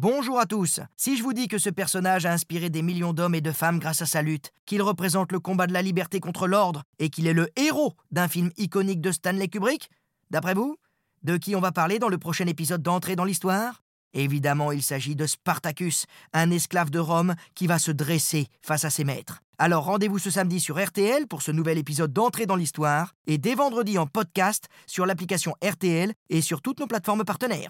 Bonjour à tous. Si je vous dis que ce personnage a inspiré des millions d'hommes et de femmes grâce à sa lutte, qu'il représente le combat de la liberté contre l'ordre et qu'il est le héros d'un film iconique de Stanley Kubrick, d'après vous, de qui on va parler dans le prochain épisode d'Entrée dans l'histoire? Évidemment, il s'agit de Spartacus, un esclave de Rome qui va se dresser face à ses maîtres. Alors rendez-vous ce samedi sur RTL pour ce nouvel épisode d'Entrée dans l'histoire et dès vendredi en podcast sur l'application RTL et sur toutes nos plateformes partenaires.